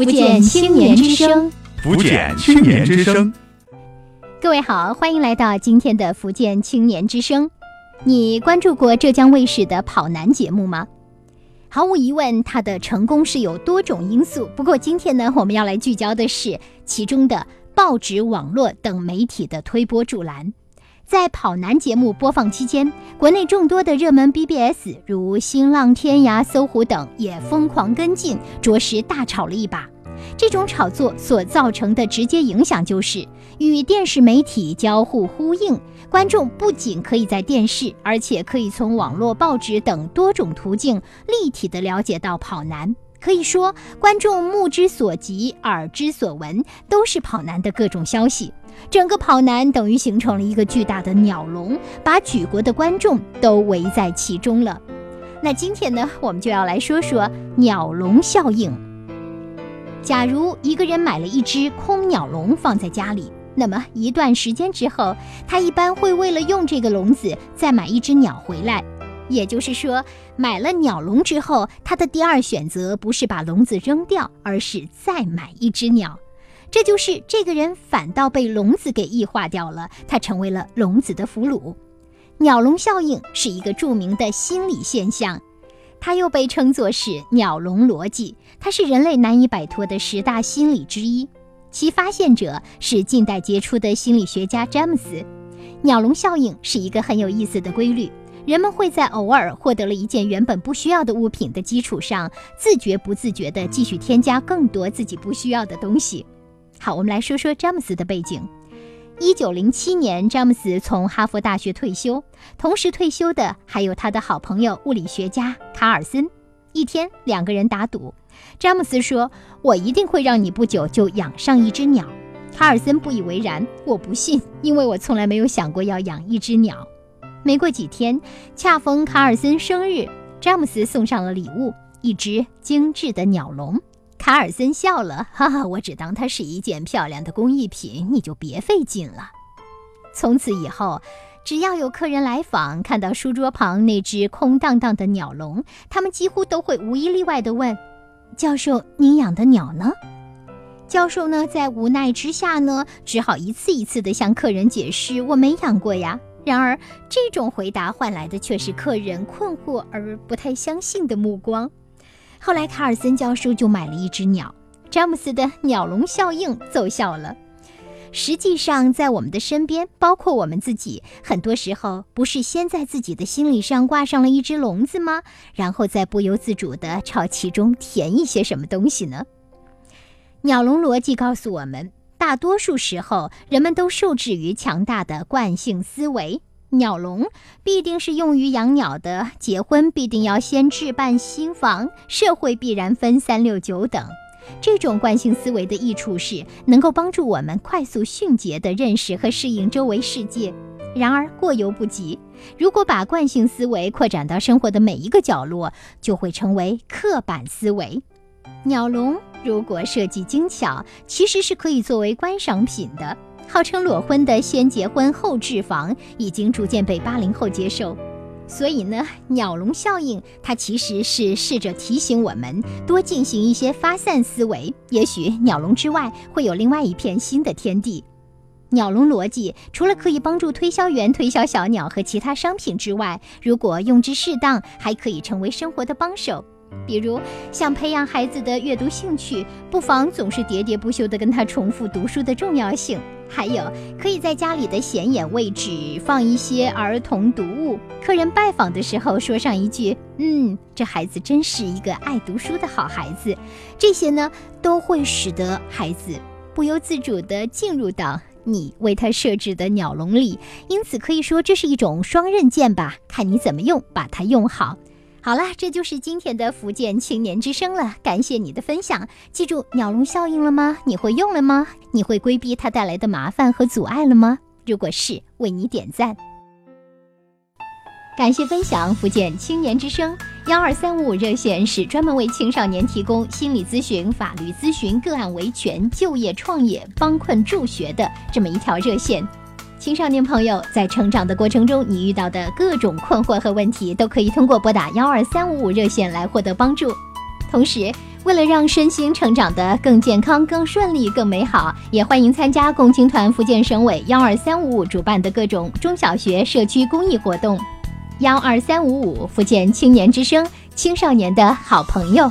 福建青年之声，福建青年之声。各位好，欢迎来到今天的福建青年之声。你关注过浙江卫视的《跑男》节目吗？毫无疑问，它的成功是有多种因素。不过今天呢，我们要来聚焦的是其中的报纸、网络等媒体的推波助澜。在《跑男》节目播放期间，国内众多的热门 BBS 如新浪、天涯、搜狐等也疯狂跟进，着实大炒了一把。这种炒作所造成的直接影响就是与电视媒体交互呼应，观众不仅可以在电视，而且可以从网络、报纸等多种途径立体的了解到跑男。可以说，观众目之所及、耳之所闻都是跑男的各种消息。整个跑男等于形成了一个巨大的鸟笼，把举国的观众都围在其中了。那今天呢，我们就要来说说鸟笼效应。假如一个人买了一只空鸟笼放在家里，那么一段时间之后，他一般会为了用这个笼子再买一只鸟回来。也就是说，买了鸟笼之后，他的第二选择不是把笼子扔掉，而是再买一只鸟。这就是这个人反倒被笼子给异化掉了，他成为了笼子的俘虏。鸟笼效应是一个著名的心理现象。它又被称作是鸟笼逻辑，它是人类难以摆脱的十大心理之一。其发现者是近代杰出的心理学家詹姆斯。鸟笼效应是一个很有意思的规律，人们会在偶尔获得了一件原本不需要的物品的基础上，自觉不自觉地继续添加更多自己不需要的东西。好，我们来说说詹姆斯的背景。一九零七年，詹姆斯从哈佛大学退休，同时退休的还有他的好朋友物理学家卡尔森。一天，两个人打赌，詹姆斯说：“我一定会让你不久就养上一只鸟。”卡尔森不以为然：“我不信，因为我从来没有想过要养一只鸟。”没过几天，恰逢卡尔森生日，詹姆斯送上了礼物——一只精致的鸟笼。卡尔森笑了，哈哈，我只当它是一件漂亮的工艺品，你就别费劲了。从此以后，只要有客人来访，看到书桌旁那只空荡荡的鸟笼，他们几乎都会无一例外地问：“教授，您养的鸟呢？”教授呢，在无奈之下呢，只好一次一次地向客人解释：“我没养过呀。”然而，这种回答换来的却是客人困惑而不太相信的目光。后来，卡尔森教授就买了一只鸟，詹姆斯的鸟笼效应奏效了。实际上，在我们的身边，包括我们自己，很多时候不是先在自己的心理上挂上了一只笼子吗？然后再不由自主地朝其中填一些什么东西呢？鸟笼逻辑告诉我们，大多数时候，人们都受制于强大的惯性思维。鸟笼必定是用于养鸟的，结婚必定要先置办新房，社会必然分三六九等。这种惯性思维的益处是能够帮助我们快速迅捷地认识和适应周围世界。然而过犹不及，如果把惯性思维扩展到生活的每一个角落，就会成为刻板思维。鸟笼如果设计精巧，其实是可以作为观赏品的。号称裸婚的先结婚后置房已经逐渐被八零后接受，所以呢，鸟笼效应它其实是试着提醒我们多进行一些发散思维，也许鸟笼之外会有另外一片新的天地。鸟笼逻辑除了可以帮助推销员推销小鸟和其他商品之外，如果用之适当，还可以成为生活的帮手。比如，想培养孩子的阅读兴趣，不妨总是喋喋不休地跟他重复读书的重要性。还有，可以在家里的显眼位置放一些儿童读物，客人拜访的时候说上一句：“嗯，这孩子真是一个爱读书的好孩子。”这些呢，都会使得孩子不由自主地进入到你为他设置的鸟笼里。因此，可以说这是一种双刃剑吧，看你怎么用，把它用好。好了，这就是今天的福建青年之声了。感谢你的分享，记住鸟笼效应了吗？你会用了吗？你会规避它带来的麻烦和阻碍了吗？如果是，为你点赞。感谢分享，福建青年之声幺二三五五热线是专门为青少年提供心理咨询、法律咨询、个案维权、就业创业、帮困助学的这么一条热线。青少年朋友在成长的过程中，你遇到的各种困惑和问题，都可以通过拨打幺二三五五热线来获得帮助。同时，为了让身心成长得更健康、更顺利、更美好，也欢迎参加共青团福建省委幺二三五五主办的各种中小学社区公益活动。幺二三五五福建青年之声，青少年的好朋友。